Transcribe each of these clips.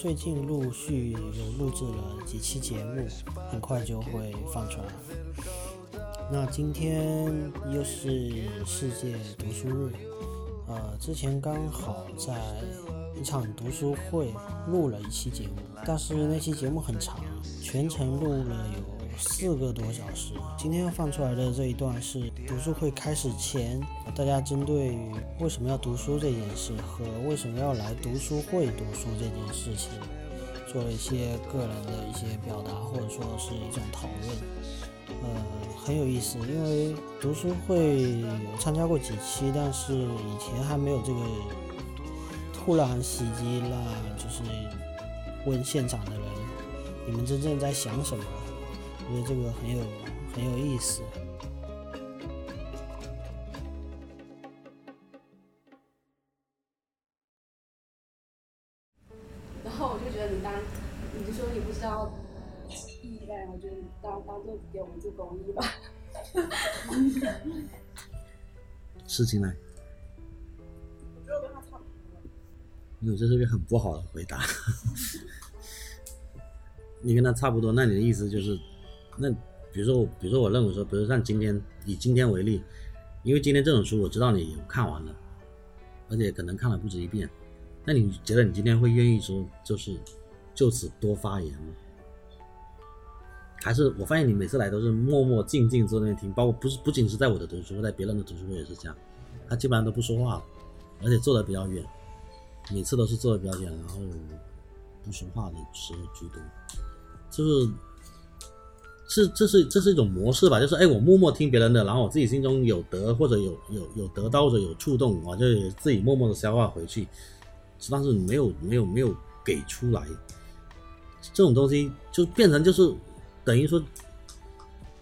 最近陆续有录制了几期节目，很快就会放出来。那今天又是世界读书日，呃，之前刚好在一场读书会录了一期节目，但是那期节目很长，全程录了有四个多小时。今天要放出来的这一段是读书会开始前，大家针对为什么要读书这件事和为什么要来读书会读书这件事情，做了一些个人的一些表达，或者说是一种讨论。呃，很有意思，因为读书会有参加过几期，但是以前还没有这个突然袭击了，就是问现场的人，你们真正在想什么？我觉得这个很有很有意思。然后我就觉得你当，你就说你不知道。我觉得当当做给我们做公益吧。事情呢？我觉得跟他差不多。这是个很不好的回答。你跟他差不多，那你的意思就是，那比如说我，比如说我认为说，比如像今天以今天为例，因为今天这种书我知道你有看完了，而且可能看了不止一遍，那你觉得你今天会愿意说就是就此多发言吗？还是我发现你每次来都是默默静静坐那边听，包括不是不仅是在我的读书会，在别人的读书会也是这样，他基本上都不说话，而且坐的比较远，每次都是坐的比较远，然后不说话的时候居多，就是是这是这是一种模式吧，就是哎我默默听别人的，然后我自己心中有得或者有有有得到或者有触动，我就自己默默的消化回去，但是没有没有没有给出来，这种东西就变成就是。等于说，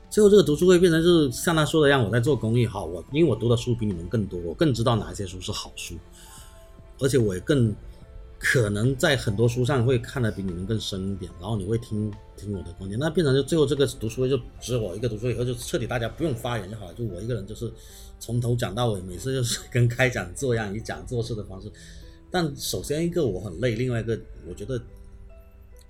最后这个读书会变成就是像他说的一样，我在做公益。好，我因为我读的书比你们更多，我更知道哪些书是好书，而且我也更可能在很多书上会看的比你们更深一点。然后你会听听我的观点，那变成就最后这个读书会就只有我一个读书，以后就彻底大家不用发言就好了，就我一个人就是从头讲到尾，每次就是 跟开讲座一样以讲做事的方式。但首先一个我很累，另外一个我觉得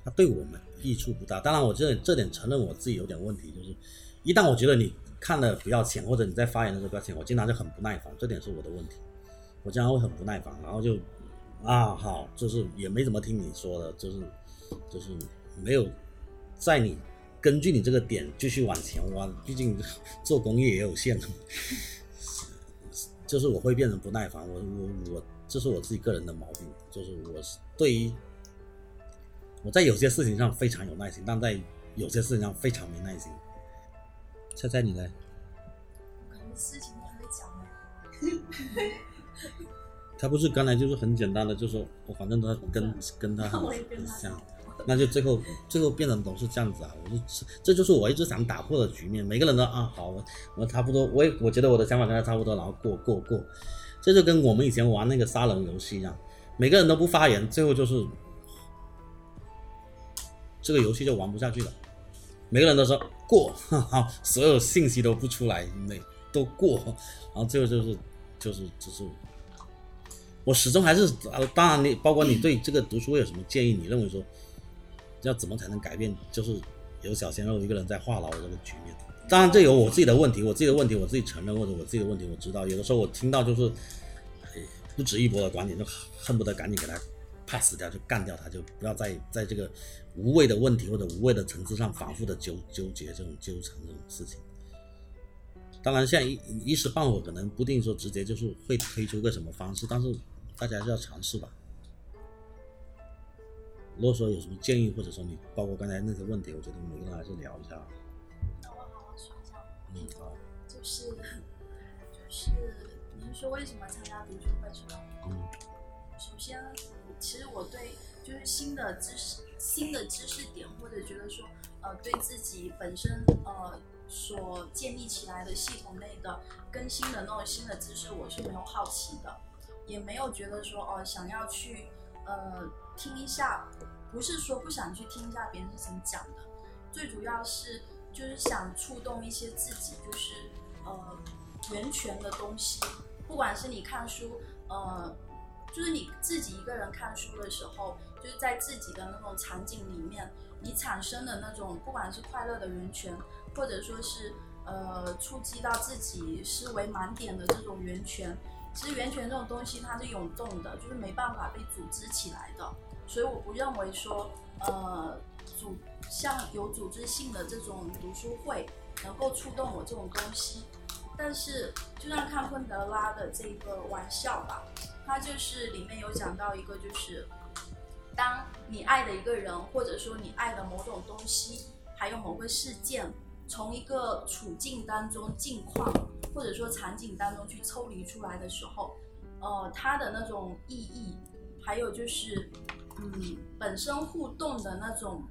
他对我们。益处不大，当然我这这点承认我自己有点问题，就是一旦我觉得你看了不要钱，或者你在发言的时候不要钱，我经常就很不耐烦，这点是我的问题，我经常会很不耐烦，然后就啊好，就是也没怎么听你说的，就是就是没有在你根据你这个点继续往前挖，毕竟做公益也有限，就是我会变成不耐烦，我我我这是我自己个人的毛病，就是我对于。我在有些事情上非常有耐心，但在有些事情上非常没耐心。猜猜你呢？感觉事情还没讲呢。他不是刚才就是很简单的，就说我反正他跟跟他很像，那就最后最后变成都是这样子啊！我就这就是我一直想打破的局面。每个人都啊好，我我差不多，我也我觉得我的想法跟他差不多，然后过过过。这就跟我们以前玩那个杀人游戏一样，每个人都不发言，最后就是。这个游戏就玩不下去了，每个人都说过，哈哈，所有信息都不出来，每都过，然后最后就是就是就是，我始终还是呃，当然你包括你对这个读书会有什么建议？你认为说要怎么才能改变？就是有小鲜肉一个人在话痨的这个局面。当然这有我自己的问题，我自己的问题我自己承认，或者我自己的问题我知道。有的时候我听到就是不值一驳的观点，就恨不得赶紧给他。pass 掉就干掉他，就不要在在这个无谓的问题或者无谓的层次上反复的纠纠结这种纠缠这种事情。当然，现在一一时半会可能不定说直接就是会推出个什么方式，但是大家还是要尝试吧。如果说有什么建议，或者说你包括刚才那些问题，我觉得每个人还是聊一下。那我好好说一下。嗯，好。就是就是你是说为什么参加读书会是吧？嗯。首先。其实我对就是新的知识、新的知识点，或者觉得说，呃，对自己本身呃所建立起来的系统内的更新的那种新的知识，我是没有好奇的，也没有觉得说哦想要去呃听一下，不是说不想去听一下别人是怎么讲的，最主要是就是想触动一些自己就是呃源泉的东西，不管是你看书。呃，就是你自己一个人看书的时候，就是在自己的那种场景里面，你产生的那种不管是快乐的源泉，或者说是呃触及到自己思维盲点的这种源泉。其实源泉这种东西它是涌动的，就是没办法被组织起来的，所以我不认为说呃组像有组织性的这种读书会能够触动我这种东西。但是就像看昆德拉的这个玩笑吧，他就是里面有讲到一个，就是当你爱的一个人，或者说你爱的某种东西，还有某个事件，从一个处境当中、境况或者说场景当中去抽离出来的时候，呃，它的那种意义，还有就是嗯本身互动的那种。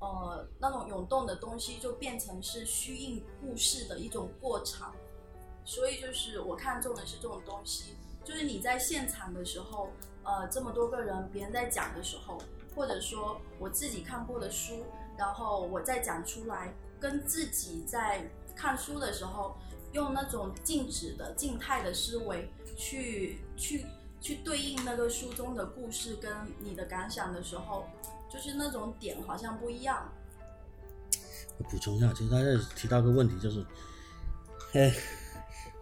呃，那种涌动的东西就变成是虚应故事的一种过场。所以就是我看中的是这种东西，就是你在现场的时候，呃，这么多个人，别人在讲的时候，或者说我自己看过的书，然后我再讲出来，跟自己在看书的时候，用那种静止的静态的思维去去去对应那个书中的故事跟你的感想的时候，就是那种点好像不一样。我补充一下，其实他这提到个问题就是，哎。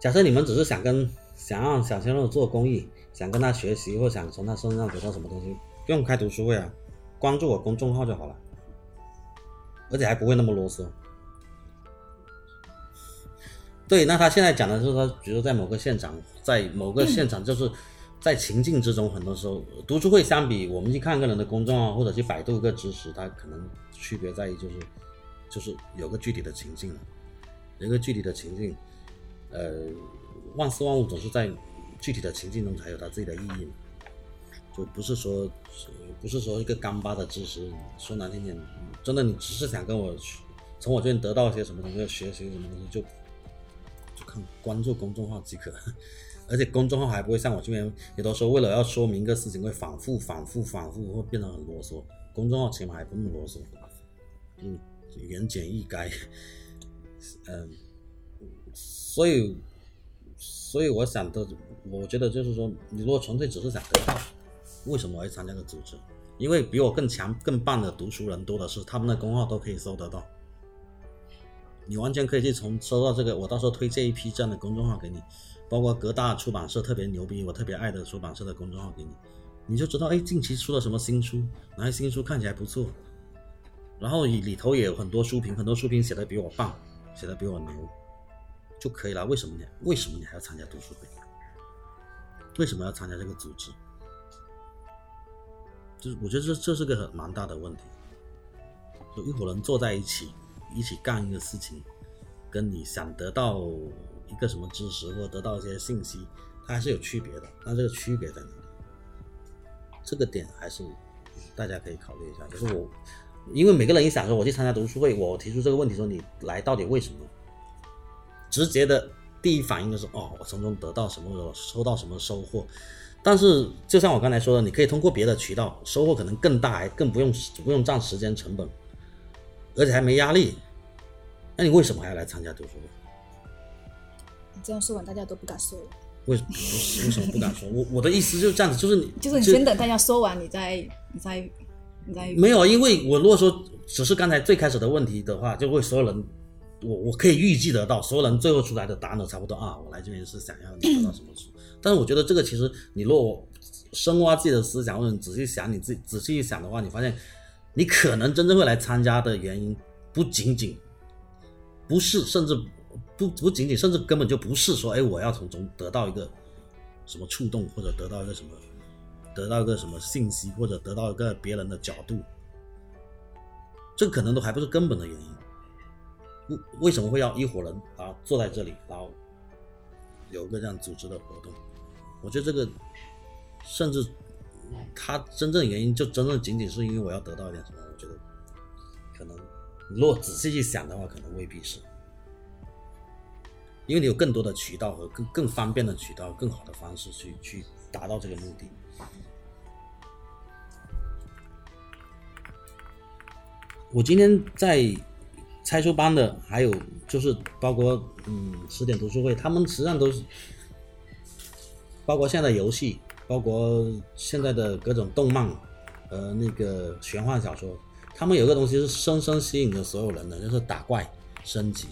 假设你们只是想跟想让小鲜肉做公益，想跟他学习，或想从他身上得到什么东西，不用开读书会啊，关注我公众号就好了，而且还不会那么啰嗦。对，那他现在讲的是说，比如说在某个现场，在某个现场，就是在情境之中，很多时候读书会相比我们去看个人的公众号或者去百度一个知识，它可能区别在于就是就是有个具体的情境了，有个具体的情境。呃，万事万物总是在具体的情境中才有它自己的意义嘛，就不是说，不是说一个干巴的知识，说难听点，真的你只是想跟我从我这边得到一些什么东西，学习什么东西，就就看关注公众号即可，而且公众号还不会像我这边，有的时候为了要说明一个事情，会反复、反复、反复，会变得很啰嗦。公众号起码还不那么啰嗦，嗯，言简意赅，嗯。所以，所以我想的，我觉得就是说，你如果纯粹只是想得到，为什么会参加个组织？因为比我更强、更棒的读书人多的是，他们的公号都可以搜得到。你完全可以去从收到这个，我到时候推荐一批这样的公众号给你，包括各大出版社特别牛逼、我特别爱的出版社的公众号给你，你就知道，哎，近期出了什么新书，哪些新书看起来不错，然后里里头也有很多书评，很多书评写的比我棒，写的比我牛。就可以了。为什么你为什么你还要参加读书会？为什么要参加这个组织？就是我觉得这这是个很蛮大的问题。就一伙人坐在一起，一起干一个事情，跟你想得到一个什么知识或得到一些信息，它还是有区别的。那这个区别在哪里？这个点还是大家可以考虑一下。就是我，因为每个人一想说我去参加读书会，我提出这个问题说你来到底为什么？直接的第一反应就是哦，我从中得到什么，收到什么收获。但是就像我刚才说的，你可以通过别的渠道收获可能更大，还更不用不用占时间成本，而且还没压力。那你为什么还要来参加读书会？你这样说完，大家都不敢说了。为什么？为什么不敢说？我我的意思就是这样子，就是你就是你先等大家说完，你再你再你再没有，因为我如果说只是刚才最开始的问题的话，就会所有人。我我可以预计得到，所有人最后出来的答案都差不多啊！我来这边是想要你得到什么书，但是我觉得这个其实你如果深挖自己的思想，或者你仔细想你自己仔细一想的话，你发现你可能真正会来参加的原因，不仅仅不是，甚至不不仅仅，甚至根本就不是说，哎，我要从中得到一个什么触动，或者得到一个什么，得到一个什么信息，或者得到一个别人的角度，这可能都还不是根本的原因。为为什么会要一伙人啊坐在这里，然后有个这样组织的活动？我觉得这个甚至他真正原因就真正仅仅是因为我要得到一点什么？我觉得可能如果仔细去想的话，可能未必是，因为你有更多的渠道和更更方便的渠道、更好的方式去去达到这个目的。我今天在。拆书班的，还有就是包括嗯十点读书会，他们实际上都是包括现在游戏，包括现在的各种动漫，呃，那个玄幻小说，他们有个东西是深深吸引着所有人的，就是打怪升级，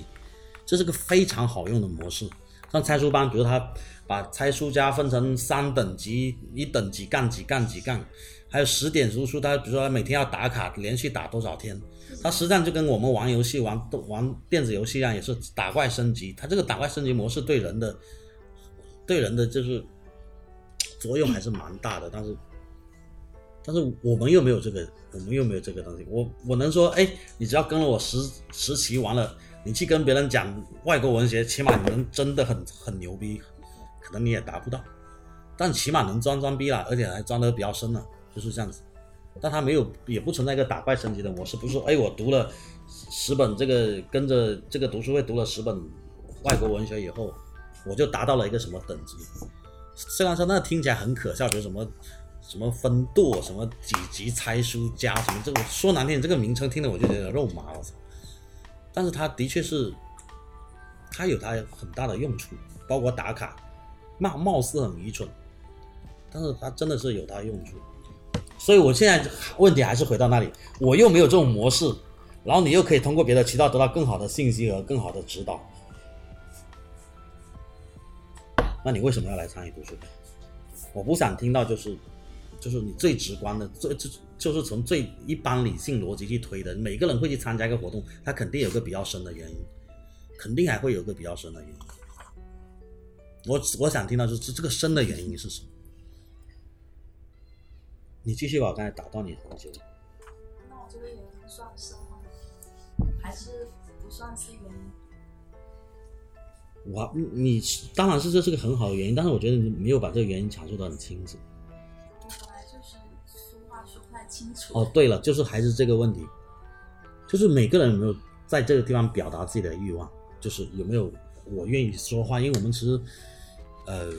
这是个非常好用的模式。像猜书班，比如他把猜书家分成三等级，一等级干几干几干，还有十点输出，他比如说他每天要打卡，连续打多少天，他实际上就跟我们玩游戏、玩玩电子游戏一样，也是打怪升级。他这个打怪升级模式对人的对人的就是作用还是蛮大的，但是但是我们又没有这个，我们又没有这个东西。我我能说，哎，你只要跟了我十十期完了，你去跟别人讲外国文学，起码你能真的很很牛逼，可能你也达不到，但起码能装装逼了，而且还装得比较深了，就是这样子。但他没有，也不存在一个打怪升级的模式，不是说，哎，我读了十本这个跟着这个读书会读了十本外国文学以后，我就达到了一个什么等级。虽然说那听起来很可笑，比如什么什么分舵，什么几级猜书家，什么这个说难听，这个名称听得我就觉得肉麻，我操！但是它的确是，它有它很大的用处，包括打卡，貌貌似很愚蠢，但是它真的是有它用处。所以我现在问题还是回到那里，我又没有这种模式，然后你又可以通过别的渠道得到更好的信息和更好的指导，那你为什么要来参与读书会？我不想听到就是，就是你最直观的，最就就是从最一般理性逻辑去推的。每个人会去参加一个活动，他肯定有个比较深的原因，肯定还会有个比较深的原因。我我想听到就是这个深的原因是什么？你继续吧，我刚才打断你很久。那我这个原因算深吗？还是不算是原因？我你你当然是这是个很好的原因，但是我觉得你没有把这个原因阐述的很清楚。我本来就是说话说不太清楚。哦，对了，就是还是这个问题，就是每个人有没有在这个地方表达自己的欲望，就是有没有我愿意说话，因为我们其实，呃，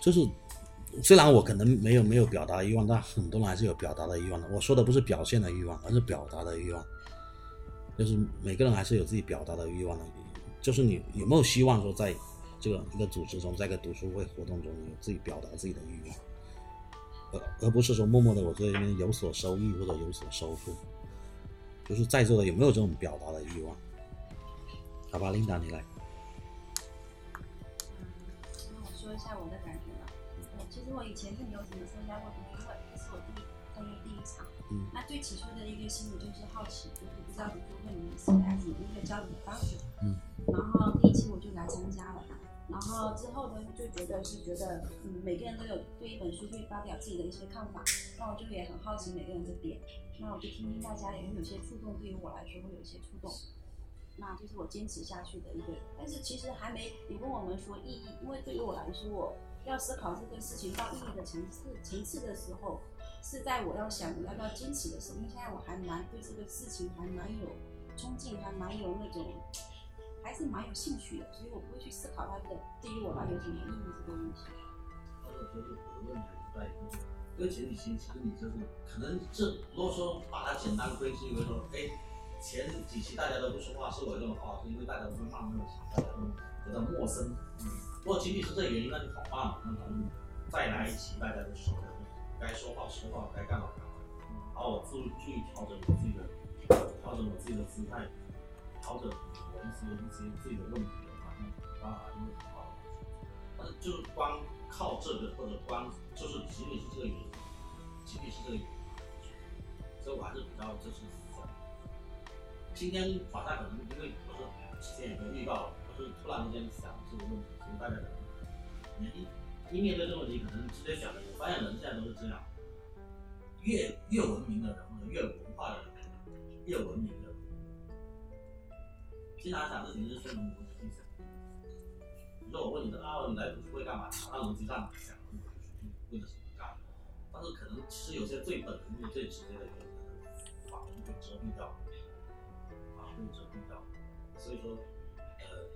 就是虽然我可能没有没有表达欲望，但很多人还是有表达的欲望的。我说的不是表现的欲望，而是表达的欲望，就是每个人还是有自己表达的欲望的。就是你有没有希望说，在这个一个组织中，在一个读书会活动中，有自己表达自己的欲望，而而不是说默默的我这边有所收益或者有所收获。就是在座的有没有这种表达的欲望？好吧，琳达你来。那我说一下我的感觉吧。其实我以前是没有怎么参加过读嗯那最起初的一个心理就是好奇，就是不知道读书会里面是该怎么一个交流的方式。嗯。然后第一期我就来参加了，然后之后呢就觉得是觉得，嗯，每个人都有对一本书会发表自己的一些看法，那我就也很好奇每个人的点，那我就听听大家有没有些触动，对于我来说会有一些触动。那就是我坚持下去的一个，但是其实还没你问我们说意义，因为对于我来说，我要思考这个事情到意义的层次层次的时候，是在我要想我要不要坚持的时候，因为现在我还蛮对这个事情还蛮有冲劲，还蛮有那种，还是蛮有兴趣的，所以我不会去思考它的对于我来有什么意义这个问题。就是我的问题还是在于，这个前提其实你就是可能这如果说把它简单归之因为说，哎，前几期大家都不说话，是我这种话，是因为大家都会慢慢的，大家都觉得陌生。嗯，如果仅仅是这原因，那就好办了，那咱们再来一期，大家都熟了，该说话说话，该干嘛干嘛。然后我注注意调整我自己的，调整我自己的姿态，调整我一些一些自己的问题，反正办法因为好。但是就是光靠这个或者光就是仅仅是这个原因，仅仅是这个原因，所以我还是比较就是，今天晚上可能因为不是之前有个预告，就是突然之间想这个问题，所以大家可能一面对这个问题，可能直接想的，我发现人现在都是这样，越越文明的人或者越文化的人，越文明的人，经常想事情是顺着逻辑去想。比如说我问你的啊，你来读书会干嘛？按逻辑上想，为了什么干？但是可能其实有些最本能的、最直接的原因，可能法律会遮蔽掉，法律会遮蔽掉。所以说，呃，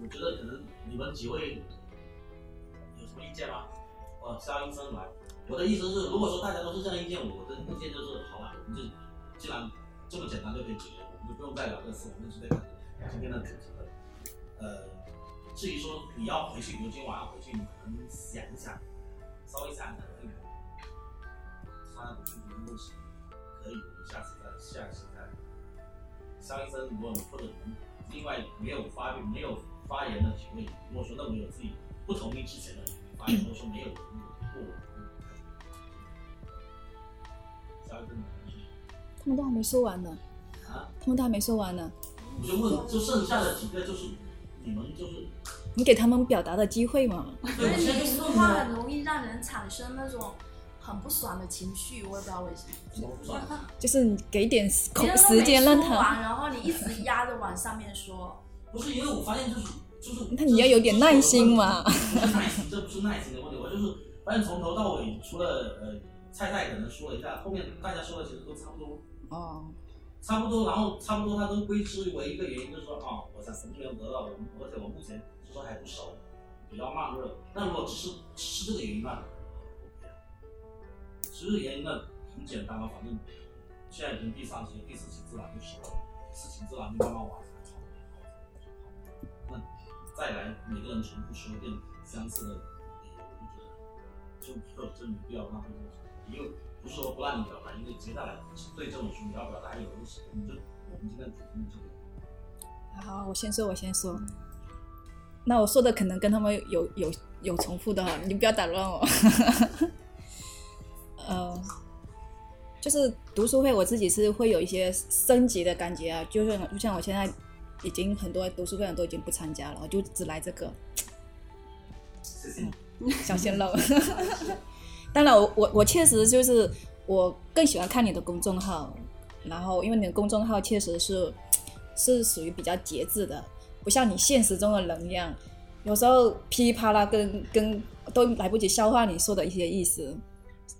我觉得可能你们几位什么意见吗？哦，肖医生来。我的意思是，如果说大家都是这样意见，我的意见就是，好了，我们就既然这么简单就可以解决，我们就不用再聊这事，我们直接开始今天的主题了。呃，至于说你要回去，比如今晚上回去，你可能想一想，稍微想一想，哎，他读书的问题，可以，我们下次再下次再。肖医生，如果或者另外没有发没有发言的几位，如果说认为有自己不同意之前的他们都还没说完呢，啊，他们都还没说完呢，我就问，就剩下的几个就是你们就是，你给他们表达的机会嘛。所以你说话很容易让人产生那种很不爽的情绪，我也不知道为什么。就是你给点空时间让他，说完，然后你一直压着往上面说，不是因为我发现就是，那你要有点耐心嘛不是耐心，这不是耐心的问题，我就是反正从头到尾，除了呃菜菜可能说了一下，后面大家说的其实都差不多，哦，差不多，然后差不多他都归之为一个原因，就是说啊，我想什么没有得到，我而且我目前就说还不熟，比较慢热。那如果只是只是这个原因那 OK 啊，只是原因呢很简单嘛，反正现在已经第三期、第四期自然就熟了，第四期自然就慢慢往上炒。那再来每个人重复说一遍相似的理由，我就觉得就就真没必要浪费这个时间，因为不是说不让你表达，因为接下来对这种书你要表达有一个时间，就我们今天主题这个。好，我先说，我先说。那我说的可能跟他们有有有重复的哈，你不要打乱我。呃，就是读书会，我自己是会有一些升级的感觉啊，就是就像我现在已经很多读书会都已经不参加了，我就只来这个。小鲜肉。当然我，我我确实就是我更喜欢看你的公众号，然后因为你的公众号确实是是属于比较节制的，不像你现实中的人一样，有时候噼里啪啦跟跟都来不及消化你说的一些意思，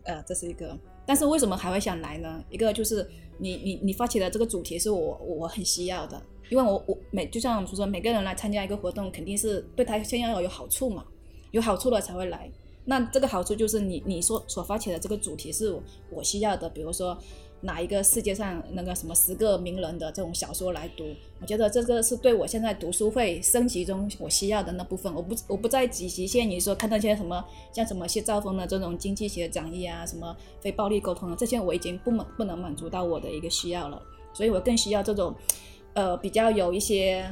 呃，这是一个。但是为什么还会想来呢？一个就是你你你发起的这个主题是我我很需要的，因为我我每就像我们说，每个人来参加一个活动，肯定是对他先要有好处嘛，有好处了才会来。那这个好处就是你你所所发起的这个主题是我需要的，比如说哪一个世界上那个什么十个名人的这种小说来读，我觉得这个是对我现在读书会升级中我需要的那部分。我不我不再只局限于说看那些什么像什么谢兆峰的这种经济学讲义啊，什么非暴力沟通啊，这些我已经不满不能满足到我的一个需要了，所以我更需要这种呃比较有一些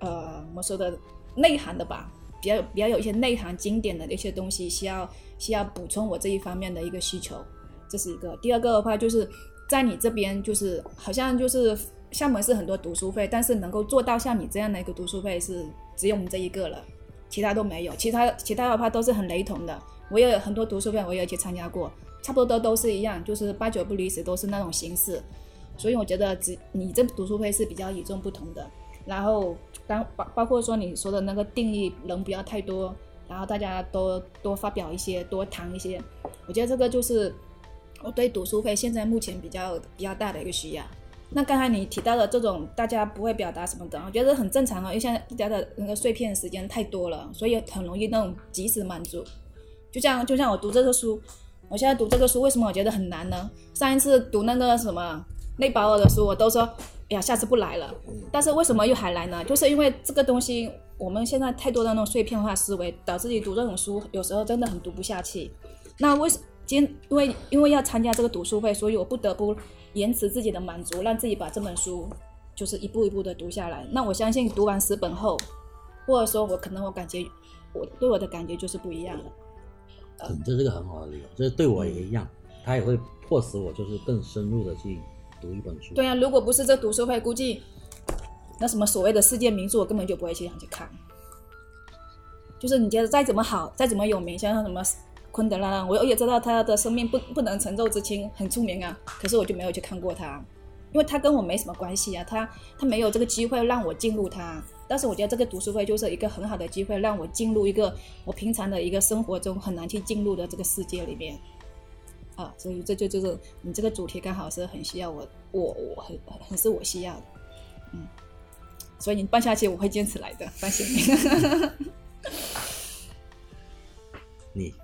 呃我说的内涵的吧。比较比较有一些内涵经典的一些东西，需要需要补充我这一方面的一个需求，这是一个。第二个的话，就是在你这边，就是好像就是厦门是很多读书会，但是能够做到像你这样的一个读书会是只有我们这一个了，其他都没有。其他其他的话都是很雷同的。我也有很多读书会，我也去参加过，差不多都都是一样，就是八九不离十，都是那种形式。所以我觉得只你这读书会是比较与众不同的。然后当包包括说你说的那个定义，人不要太多，然后大家多多发表一些，多谈一些。我觉得这个就是我对读书会现在目前比较比较大的一个需要。那刚才你提到的这种大家不会表达什么的，我觉得很正常啊，因为现在大家的那个碎片时间太多了，所以很容易那种及时满足。就像就像我读这个书，我现在读这个书，为什么我觉得很难呢？上一次读那个什么内保尔的书，我都说。哎呀，下次不来了。但是为什么又还来呢？就是因为这个东西，我们现在太多的那种碎片化思维，导致你读这种书有时候真的很读不下去。那为什今因为因为要参加这个读书会，所以我不得不延迟自己的满足，让自己把这本书就是一步一步的读下来。那我相信读完十本后，或者说我可能我感觉我对我的感觉就是不一样了。嗯，这是个很好的理由，这对我也一样，它也会迫使我就是更深入的去。读一本书，对啊，如果不是这读书会，估计那什么所谓的世界名著，我根本就不会去想去看。就是你觉得再怎么好，再怎么有名，像什么昆德拉，我也知道他的生命不不能承受之轻，很出名啊。可是我就没有去看过他，因为他跟我没什么关系啊，他他没有这个机会让我进入他。但是我觉得这个读书会就是一个很好的机会，让我进入一个我平常的一个生活中很难去进入的这个世界里面。啊，所以这就就是你这个主题刚好是很需要我，我我很很是我需要的，嗯，所以你办下去我会坚持来的，放心。你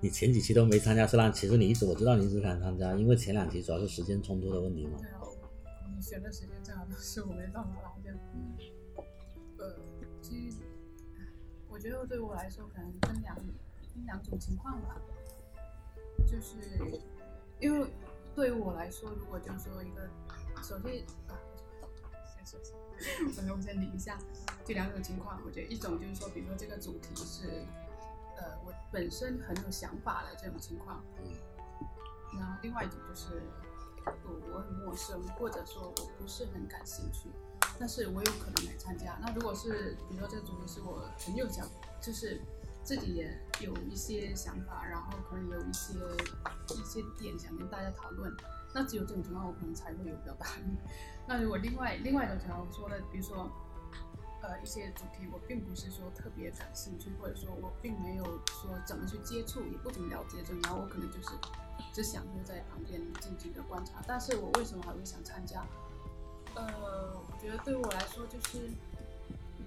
你前几期都没参加，虽然其实你一直我知道你一直想参加，因为前两期主要是时间冲突的问题嘛。对啊，你选的时间正好都是我没办法来的。呃，其实我觉得对我来说可能分两分两种情况吧，就是因为对于我来说，如果就是说一个，首先啊，先说先，我先理一下这两种情况。我觉得一种就是说，比如说这个主题是，呃，我本身很有想法的这种情况，嗯然后另外一种就是我我很陌生，或者说我不是很感兴趣。但是我有可能来参加。那如果是，比如说这个主题是我很有想，就是自己也有一些想法，然后可能有一些一些点想跟大家讨论，那只有这种情况我可能才会有表达力。那如果另外另外一种情况，说的，比如说，呃，一些主题我并不是说特别感兴趣，或者说我并没有说怎么去接触，也不怎么了解这种，然后我可能就是只想就在旁边静静的观察。但是我为什么还会想参加？呃，我觉得对我来说就是，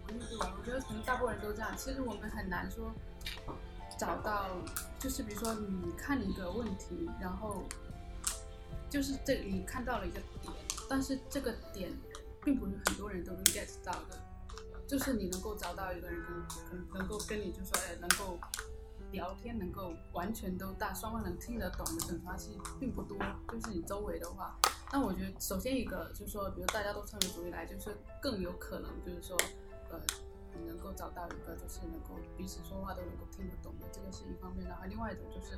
不是对我，我觉得可能大部分人都这样。其实我们很难说找到，就是比如说你看一个问题，然后就是这你看到了一个点，但是这个点并不是很多人都能 get 到的，就是你能够找到一个人跟能能够跟你就说哎能够聊天，能够完全都大双方能听得懂的等发器并不多，就是你周围的话。那我觉得，首先一个就是说，比如大家都参与主义来，就是更有可能就是说，呃，能够找到一个就是能够彼此说话都能够听得懂的，这个是一方面。然后另外一种就是，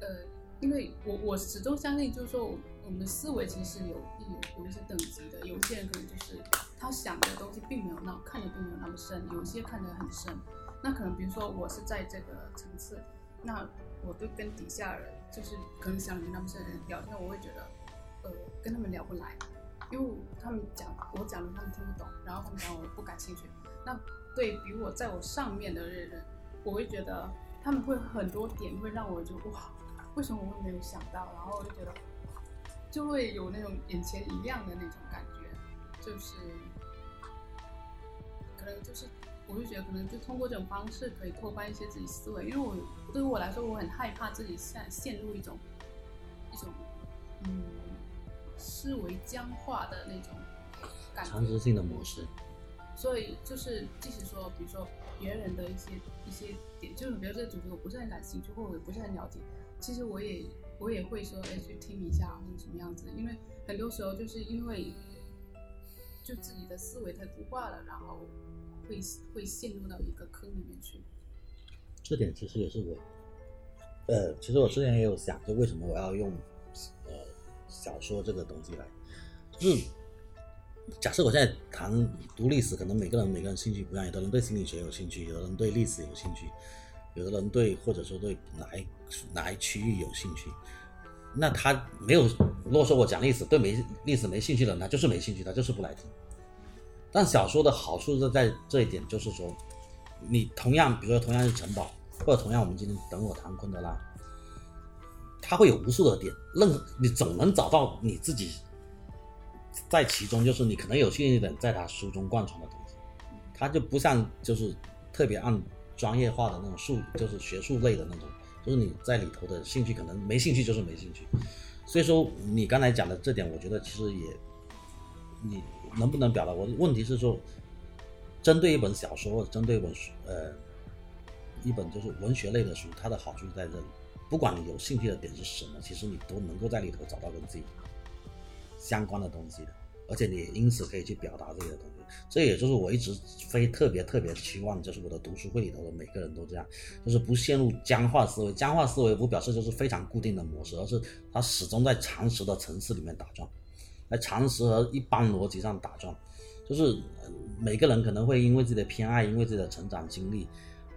呃，因为我我始终相信，就是说，我们的思维其实有有有一些等级的，有些人可能就是他想的东西并没有那看的并没有那么深，有些看得很深。那可能比如说我是在这个层次，那我就跟底下人就是可能想的没那么深的人聊天，我会觉得。呃，跟他们聊不来，因为他们讲我讲的他们听不懂，然后他们讲我不感兴趣。那对比我在我上面的人，我会觉得他们会很多点会让我就哇，为什么我会没有想到？然后我就觉得就会有那种眼前一亮的那种感觉，就是可能就是我就觉得可能就通过这种方式可以拓宽一些自己思维，因为我对于我来说，我很害怕自己陷陷入一种一种嗯。思维僵化的那种感觉，常识性的模式。所以就是，即使说，比如说别人的一些一些点，就是比如这个主题我不是很感兴趣，或者我不是很了解，其实我也我也会说，哎，去听一下或者什么样子。因为很多时候就是因为就自己的思维太固化了，然后会会陷入到一个坑里面去。这点其实也是我，呃，其实我之前也有想，就为什么我要用。呃小说这个东西来，就是假设我现在谈读历史，可能每个人每个人兴趣不一样，有的人对心理学有兴趣，有的人对历史有兴趣，有的人对或者说对哪一哪一区域有兴趣。那他没有，如果说我讲历史，对没历史没兴趣的人，他就是没兴趣，他就是不来听。但小说的好处是在这一点，就是说，你同样，比如说同样是城堡，或者同样我们今天等我谈昆德拉。他会有无数的点，任何你总能找到你自己在其中，就是你可能有兴趣点在他书中贯穿的东西，他就不像就是特别按专业化的那种术，就是学术类的那种，就是你在里头的兴趣可能没兴趣就是没兴趣，所以说你刚才讲的这点，我觉得其实也你能不能表达？我的问题是说，针对一本小说或者针对一本书，呃，一本就是文学类的书，它的好处在这里。不管你有兴趣的点是什么，其实你都能够在里头找到跟自己相关的东西的，而且你也因此可以去表达这些东西。这也就是我一直非特别特别期望，就是我的读书会里头的每个人都这样，就是不陷入僵化思维。僵化思维不表示就是非常固定的模式，而是它始终在常识的层次里面打转，在常识和一般逻辑上打转。就是每个人可能会因为自己的偏爱，因为自己的成长经历，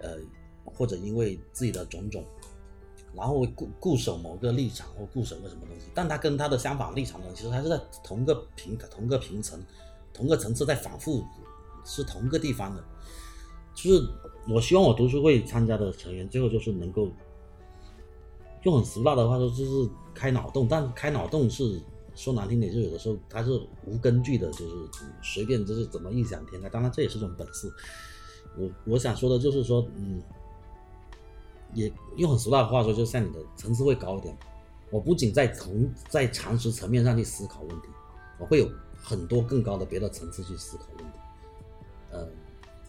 呃，或者因为自己的种种。然后固固守某个立场或固守个什么东西，但他跟他的相反立场的人，其实还是在同个平同个平层、同个层次在反复，是同个地方的。就是我希望我读书会参加的成员，最后就是能够用很俗辣的话说，就是开脑洞。但开脑洞是说难听点，就有的时候它是无根据的，就是随便就是怎么异想天开。当然这也是种本事。我我想说的就是说，嗯。也用很俗辣的话说，就像你的层次会高一点。我不仅在同在常识层面上去思考问题，我会有很多更高的别的层次去思考问题。呃，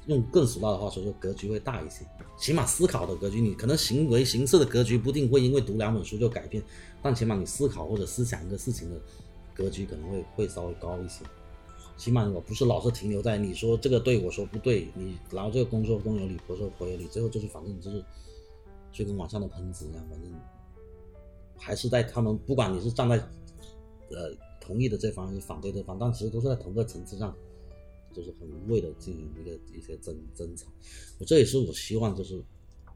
用更俗套的话说，就格局会大一些，起码思考的格局，你可能行为形式的格局不一定会因为读两本书就改变，但起码你思考或者思想一个事情的格局可能会会稍微高一些。起码我不是老是停留在你说这个对我说不对，你然后这个公说公有理，婆说婆有理，最后就是反正就是就跟网上的喷子一样，反正还是在他们不管你是站在呃同意的这方还是反对这方，但其实都是在同个层次上，就是很无谓的进行一个一些争争吵。我这也是我希望就是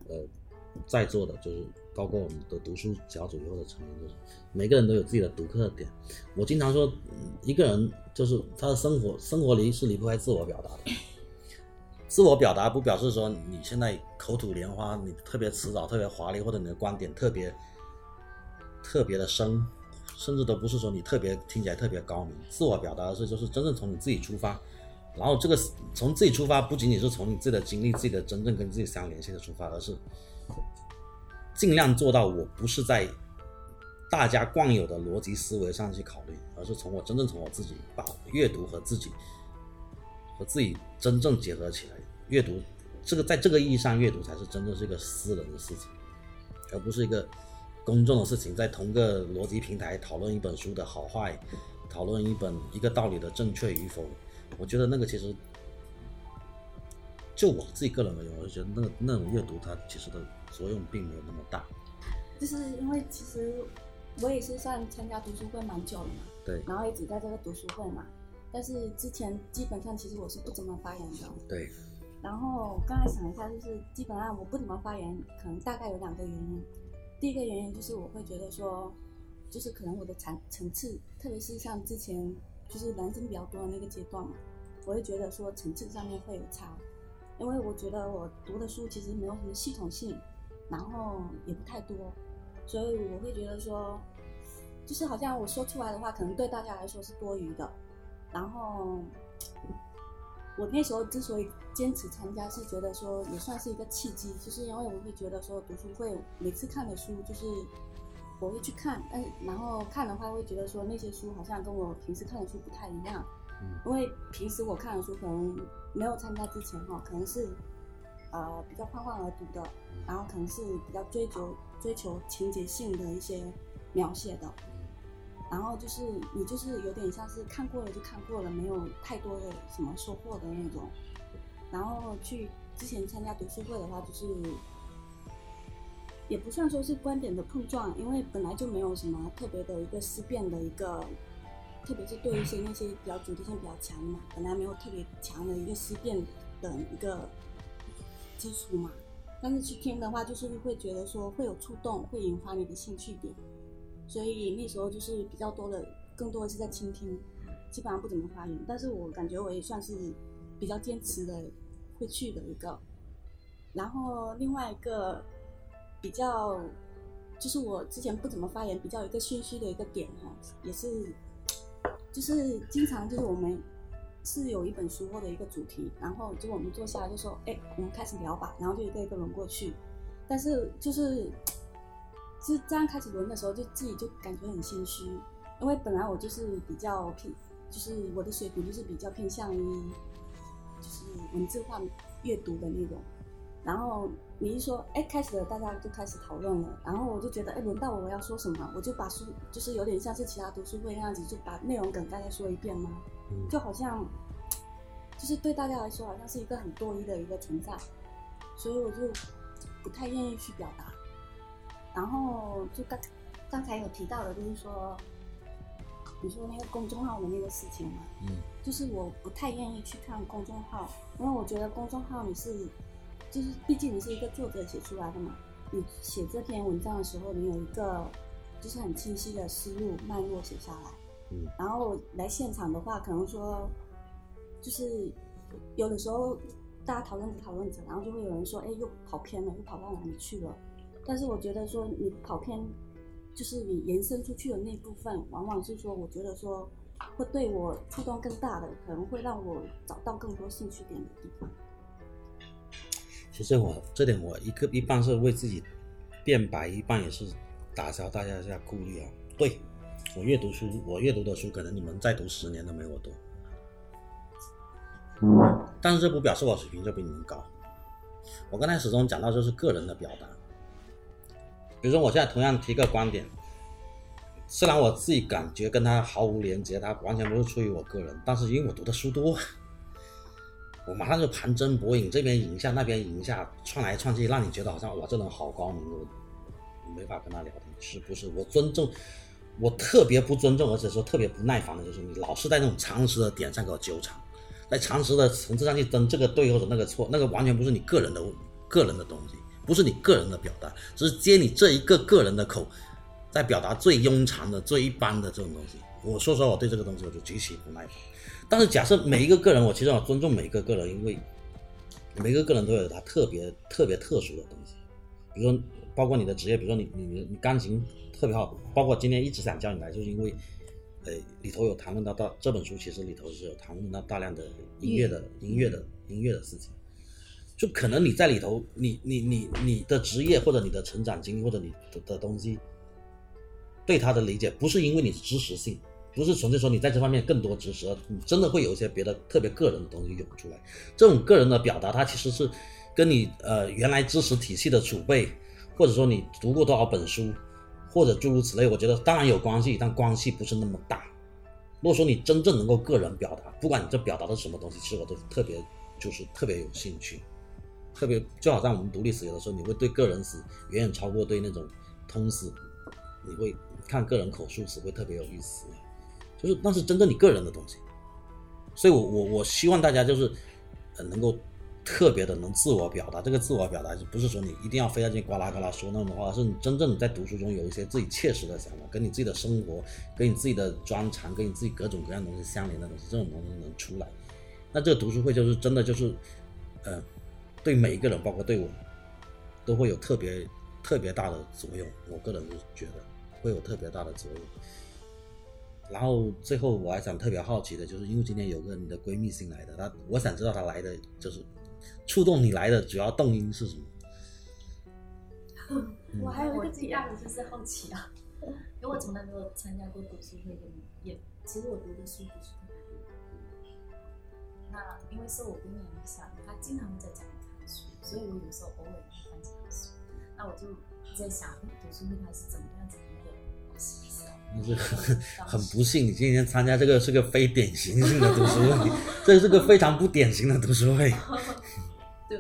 呃在座的就是包括我们的读书小组以后的成员，就是每个人都有自己的独特点。我经常说，一个人就是他的生活生活里是离不开自我表达的。自我表达不表示说你现在口吐莲花，你特别辞藻、特别华丽，或者你的观点特别特别的深，甚至都不是说你特别听起来特别高明。自我表达的是就是真正从你自己出发，然后这个从自己出发，不仅仅是从你自己的经历、自己的真正跟自己相联系的出发，而是尽量做到我不是在大家惯有的逻辑思维上去考虑，而是从我真正从我自己把阅读和自己和自己真正结合起来。阅读这个在这个意义上，阅读才是真正是一个私人的事情，而不是一个公众的事情。在同个逻辑平台讨论一本书的好坏，讨论一本一个道理的正确与否，我觉得那个其实就我自己个人而言，我就觉得那个那种阅读它其实的作用并没有那么大。就是因为其实我也是算参加读书会蛮久了嘛，对然后一直在这个读书会嘛，但是之前基本上其实我是不怎么发言的。对，然后刚才想一下，就是基本上我不怎么发言，可能大概有两个原因。第一个原因就是我会觉得说，就是可能我的层层次，特别是像之前就是男生比较多的那个阶段嘛，我会觉得说层次上面会有差，因为我觉得我读的书其实没有什么系统性，然后也不太多，所以我会觉得说，就是好像我说出来的话，可能对大家来说是多余的，然后。我那时候之所以坚持参加，是觉得说也算是一个契机，就是因为我会觉得说读书会每次看的书就是我会去看，但然后看的话会觉得说那些书好像跟我平时看的书不太一样，嗯因为平时我看的书可能没有参加之前哈，可能是呃比较泛泛而读的，然后可能是比较追求追求情节性的一些描写的，然后就是你就是有点像是看过了就看过了，没有太多的什么收获的那种。然后去之前参加读书会的话，就是也不算说是观点的碰撞，因为本来就没有什么特别的一个思辨的一个，特别是对一些那些比较主题性比较强嘛，本来没有特别强的一个思辨的一个基础嘛。但是去听的话，就是会觉得说会有触动，会引发你的兴趣点。所以那时候就是比较多的，更多的是在倾听，基本上不怎么发言。但是我感觉我也算是比较坚持的，会去的一个。然后另外一个比较，就是我之前不怎么发言，比较一个心虚的一个点哈，也是，就是经常就是我们是有一本书或者一个主题，然后就我们坐下来就说，哎，我们开始聊吧，然后就一个一个轮过去。但是就是是这样开始轮的时候，就自己就感觉很心虚，因为本来我就是比较偏，就是我的水平就是比较偏向于就是文字化阅读的那种。然后你一说，哎，开始了，大家就开始讨论了。然后我就觉得，哎，轮到我要说什么，我就把书，就是有点像是其他读书会那样子，就把内容梗概再说一遍嘛，嗯就好像，就是对大家来说，好像是一个很多余的一个存在，所以我就不太愿意去表达。然后就刚刚才有提到的，就是说，你说那个公众号的那个事情嘛，嗯就是我不太愿意去看公众号，因为我觉得公众号你是，就是毕竟你是一个作者写出来的嘛，你写这篇文章的时候，你有一个就是很清晰的思路脉络写下来，嗯然后来现场的话，可能说就是有的时候大家讨论着讨论着，然后就会有人说，哎，又跑偏了，又跑到哪里去了？但是我觉得说你跑偏，就是你延伸出去的那部分，往往是说，我觉得说会对我触动更大的，可能会让我找到更多兴趣点的地方。其实我这点我一个一半是为自己辩白，一半也是打消大家一下顾虑啊。对我阅读书，我阅读的书可能你们再读十年都没我多。但是这不表示我水平就比你们高。我刚才始终讲到就是个人的表达，比如说我现在同样提个观点，虽然我自己感觉跟他毫无连接，他完全不是出于我个人，但是因为我读的书多，我马上就盘针博引，这边引一下，那边引一下，串来串去，让你觉得好像哇这人好高明，我没法跟他聊天，是不是？我尊重，我特别不尊重，而且说特别不耐烦的就是你老是在那种常识的点上给我纠缠。在常识的层次上去争这个对或者那个错，那个完全不是你个人的个人的东西，不是你个人的表达，只是接你这一个个人的口，在表达最庸常的、最一般的这种东西。我说实话，我对这个东西我就极其不耐烦。但是假设每一个个人，我其实我尊重每一个个人，因为每个个人都有他特别特别特殊的东西。比如说，包括你的职业，比如说你你你你钢琴特别好，包括今天一直想叫你来，就是因为。呃，里头有谈论到到这本书，其实里头是有谈论到大量的音乐的音乐的音乐的事情。就可能你在里头，你你你你的职业或者你的成长经历或者你的的东西，对他的理解不是因为你知识性，不是纯粹说你在这方面更多知识，你真的会有一些别的特别个人的东西涌出来。这种个人的表达，它其实是跟你呃原来知识体系的储备，或者说你读过多少本书。或者诸如此类，我觉得当然有关系，但关系不是那么大。如果说你真正能够个人表达，不管你这表达的什么东西，其实我都特别就是特别有兴趣，特别就好像我们读历史，有的时候你会对个人史远远超过对那种通史，你会看个人口述史会特别有意思，就是那是真正你个人的东西。所以我我我希望大家就是呃能够。特别的能自我表达，这个自我表达就不是说你一定要非要去呱啦呱啦说那种话，是你真正在读书中有一些自己切实的想法，跟你自己的生活、跟你自己的专长、跟你自己各种各样东西相连的东西，这种东西能出来。那这个读书会就是真的就是，呃，对每一个人，包括对我，都会有特别特别大的作用。我个人是觉得会有特别大的作用。然后最后我还想特别好奇的就是，因为今天有个你的闺蜜新来的，她我想知道她来的就是。触动你来的主要动因是什么？我还有一个最大的就是好奇啊，因为我从来没有参加过读书会，也其实我读的书不是特别多。那因为受我闺蜜影响，她经常在家里看书，所以我有时候偶尔也会翻几本书。那我就在想，读书会它是怎么样子的一个形式？那是很很不幸，你今天参加这个是个非典型性的读书会，这是个非常不典型的读书会。对，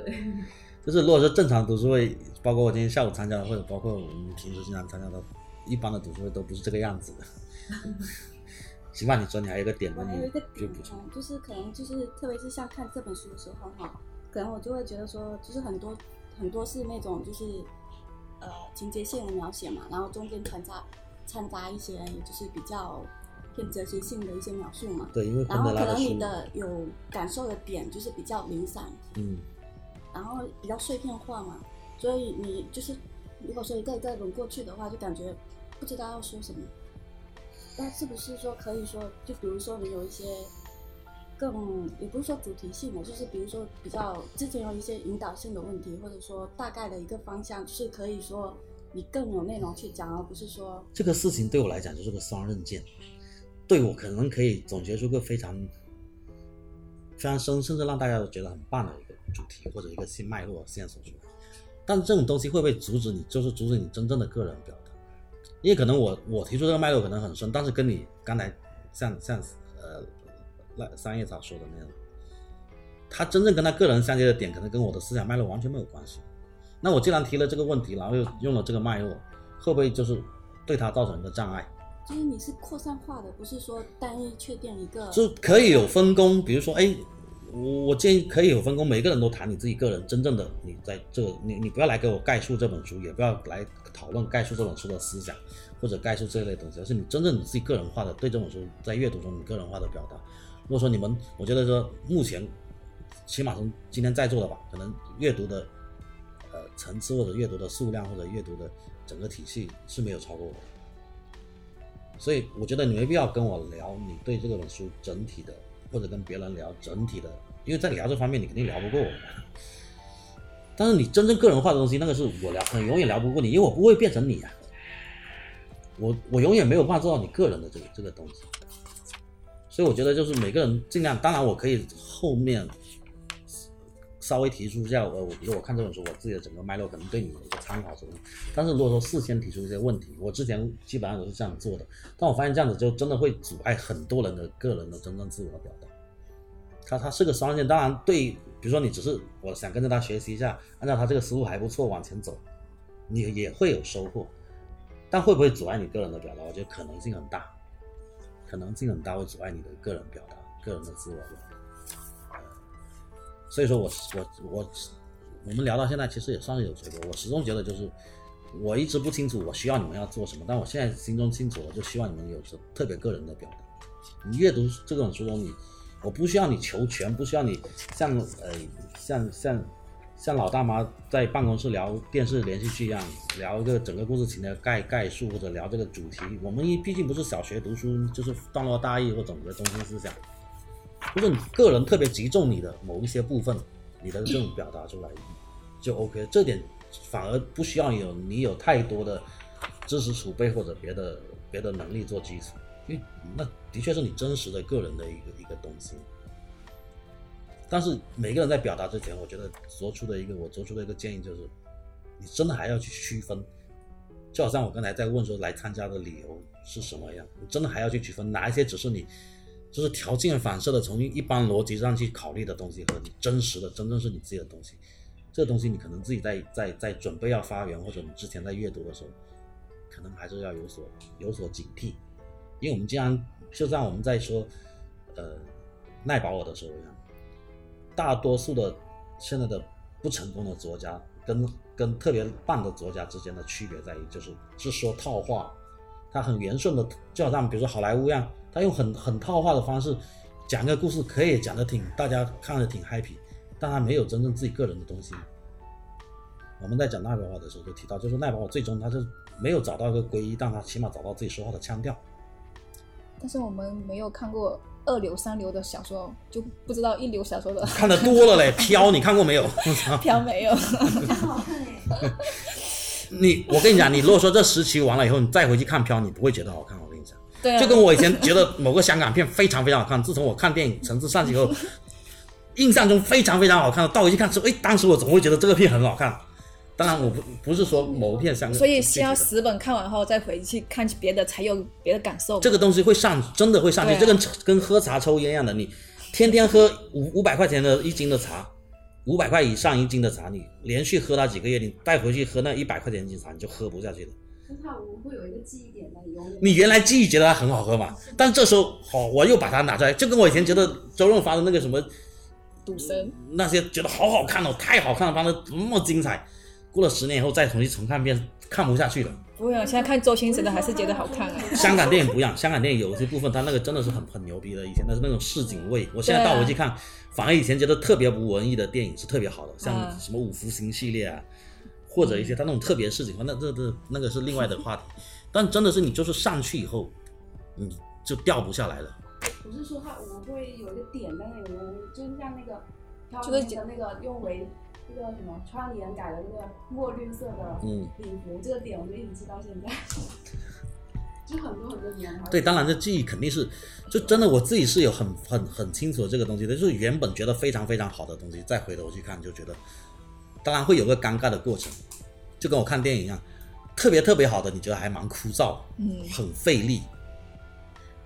就是如果是正常读书会，包括我今天下午参加的，或者包括我们平时经常参加的，一般的读书会都不是这个样子的。行吧，你说你还有一个点，还有一个点就是可能就是特别是像看这本书的时候哈，可能我就会觉得说，就是很多很多是那种就是呃情节线的描写嘛，然后中间掺杂掺杂一些就是比较偏哲学性的一些描述嘛。对，因为然后可能你的有感受的点就是比较零散。嗯。然后比较碎片化嘛，所以你就是如果说一个一个轮过去的话，就感觉不知道要说什么。那是不是说可以说，就比如说你有一些更也不是说主题性的，就是比如说比较之前有一些引导性的问题，或者说大概的一个方向，是可以说你更有内容去讲，而不是说这个事情对我来讲就是个双刃剑，对我可能可以总结出个非常非常深，甚至让大家都觉得很棒的一个。主题或者一个新脉络线索出来，但这种东西会不会阻止你？就是阻止你真正的个人表达？因为可能我我提出这个脉络可能很深，但是跟你刚才像像呃那三叶草说的那样，他真正跟他个人相接的点，可能跟我的思想脉络完全没有关系。那我既然提了这个问题，然后又用了这个脉络，会不会就是对他造成一个障碍？就是你是扩散化的，不是说单一确定一个，就可以有分工，比如说哎。我我建议可以有分工，每个人都谈你自己个人真正的你在这，你你不要来给我概述这本书，也不要来讨论概述这本书的思想或者概述这类东西，而是你真正你自己个人化的对这本书在阅读中你个人化的表达。如果说你们，我觉得说目前起码从今天在座的吧，可能阅读的呃层次或者阅读的数量或者阅读的整个体系是没有超过我的，所以我觉得你没必要跟我聊你对这本书整体的。或者跟别人聊整体的，因为在聊这方面你肯定聊不过我。但是你真正个人化的东西，那个是我聊，永远聊不过你，因为我不会变成你啊。我我永远没有办法做到你个人的这个这个东西。所以我觉得就是每个人尽量，当然我可以后面稍微提出一下，呃，我比如说我看这本书，我自己的整个脉络可能对你有一个参考作用。但是如果说事先提出一些问题，我之前基本上都是这样做的，但我发现这样子就真的会阻碍很多人的个人的真正自我的表达。它它是个双刃剑，当然对，比如说你只是我想跟着他学习一下，按照他这个思路还不错往前走，你也会有收获。但会不会阻碍你个人的表达？我觉得可能性很大，可能性很大会阻碍你的个人表达、个人的自我表达。所以说我我我我们聊到现在，其实也算是有结果。我始终觉得就是我一直不清楚我需要你们要做什么，但我现在心中清楚，我就希望你们有着特别个人的表达。你阅读这种书中，你我不需要你求全，不需要你像呃像像像老大妈在办公室聊电视连续剧一样，聊一个整个故事情的概概述，或者聊这个主题。我们一毕竟不是小学读书，就是段落大意或总结中心思想。就是你个人特别集中你的某一些部分，你的这种表达出来就 OK，这点反而不需要有你有太多的知识储备或者别的别的能力做基础，因为那的确是你真实的个人的一个一个东西。但是每个人在表达之前，我觉得做出的一个我做出的一个建议就是，你真的还要去区分，就好像我刚才在问说来参加的理由是什么样，你真的还要去区分哪一些只是你。就是条件反射的从一般逻辑上去考虑的东西，和你真实的真正是你自己的东西，这东西你可能自己在在在准备要发言，或者你之前在阅读的时候，可能还是要有所有所警惕，因为我们经常就像我们在说，呃，奈保尔的时候一样，大多数的现在的不成功的作家跟跟特别棒的作家之间的区别在于，就是是说套话，他很圆顺的，就好像比如说好莱坞一样。他用很很套话的方式讲个故事，可以讲的挺大家看着挺 happy，但他没有真正自己个人的东西。我们在讲奈保尔的时候就提到，就是奈保尔最终他是没有找到一个归一，但他起码找到自己说话的腔调。但是我们没有看过二流三流的小说，就不知道一流小说的。看的多了嘞，飘你看过没有？飘没有。好看哎。你我跟你讲，你如果说这十期完了以后，你再回去看飘，你不会觉得好看。我跟你讲对，就跟我以前觉得某个香港片非常非常好看，自从我看电影层次上去以后，印象中非常非常好看，到回去看之后，哎，当时我怎么会觉得这个片很好看。当然，我不不是说某片香，所以先要十本看完后再回去看别的，才有别的感受。这个东西会上，真的会上去，这跟跟喝茶抽烟一样的，你天天喝五五百块钱的一斤的茶，五百块以上一斤的茶，你连续喝它几个月，你带回去喝那一百块钱一斤茶，你就喝不下去了。它我们会有一个记忆点的，你原来记忆觉得它很好喝嘛？但这时候，好，我又把它拿出来，就跟我以前觉得周润发的那个什么赌神那些觉得好好看哦，太好看了，拍的那么精彩。过了十年以后再重新重看遍，看不下去了。不用，现在看周星驰的还是觉得好看啊。香港电影不一样，香港电影有些部分它那个真的是很很牛逼的，以前那是那种市井味。我现在倒回去看，反而以前觉得特别不文艺的电影是特别好的，像什么五福星系列啊。或者一些他那种特别事情，那这这那个是另外的话题，但真的是你就是上去以后，你就掉不下来了。不是说它我会有一个点在那里，就是像那个飘里的那个用为那个什么窗帘改的那个墨绿色的礼服，这个点我就一直记到现在，就很多很多年。对，当然这记忆肯定是，就真的我自己是有很很很清楚的这个东西的，就是原本觉得非常非常好的东西，再回头去看就觉得。当然会有个尴尬的过程，就跟我看电影一样，特别特别好的，你觉得还蛮枯燥，嗯，很费力。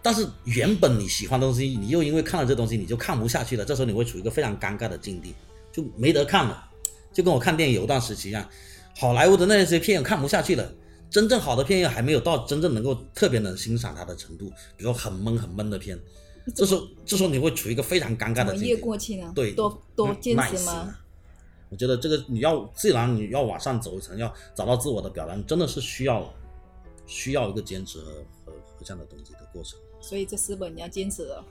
但是原本你喜欢的东西，你又因为看了这东西，你就看不下去了。这时候你会处于一个非常尴尬的境地，就没得看了。就跟我看电影有一段时期一样，好莱坞的那些片看不下去了，真正好的片又还没有到真正能够特别能欣赏它的程度，比如说很闷很闷的片，这时候这时候你会处于一个非常尴尬的境地。越过去呢？对，多多坚持吗？我觉得这个你要自然你要往上走一层，要找到自我的表达，真的是需要需要一个坚持和和和这样的东西的过程。所以这四本你要坚持了。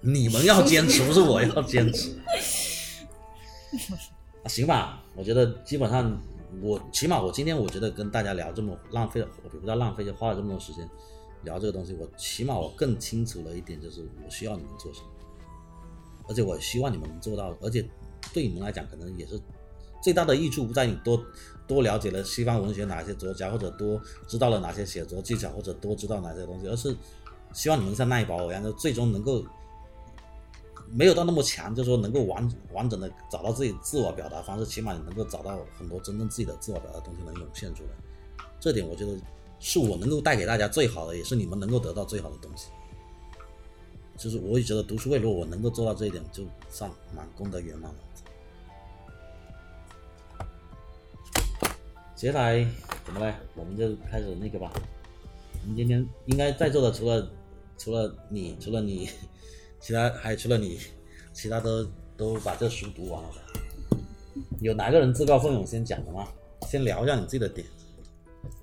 你们要坚持，不是我要坚持。行吧，我觉得基本上我起码我今天我觉得跟大家聊这么浪费，我不知道浪费，就花了这么多时间聊这个东西，我起码我更清楚了一点，就是我需要你们做什么，而且我希望你们能做到，而且对你们来讲可能也是。最大的益处不在你多多了解了西方文学哪些作家，或者多知道了哪些写作技巧，或者多知道哪些东西，而是希望你们像奈保尔一样，就最终能够没有到那么强，就是说能够完完整的找到自己自我表达方式，起码你能够找到很多真正自己的自我表达东西能涌现出来。这点我觉得是我能够带给大家最好的，也是你们能够得到最好的东西。就是我也觉得读书会，如果我能够做到这一点，就算蛮功德圆满了。接下来怎么嘞？我们就开始那个吧。我们今天应该在座的除了除了你，除了你，其他还除了你，其他都都把这书读完了。有哪个人自告奋勇先讲的吗？先聊一下你自己的点。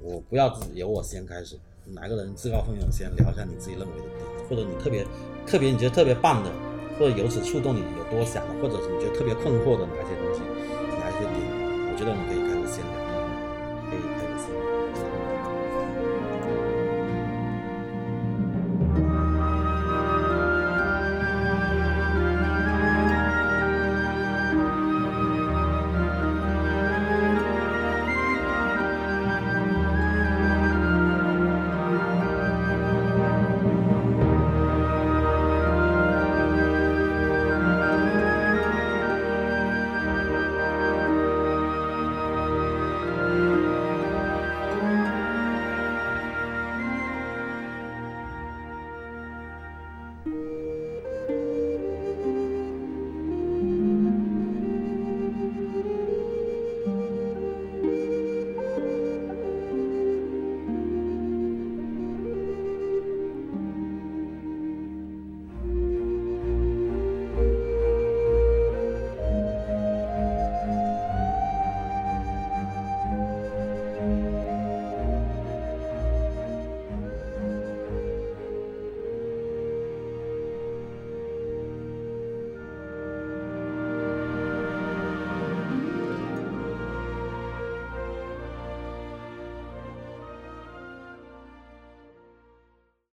我不要由我先开始，哪个人自告奋勇先聊一下你自己认为的点，或者你特别特别你觉得特别棒的，或者由此触动你有多想的，或者是你觉得特别困惑的哪些东西？哪些点？我觉得你可以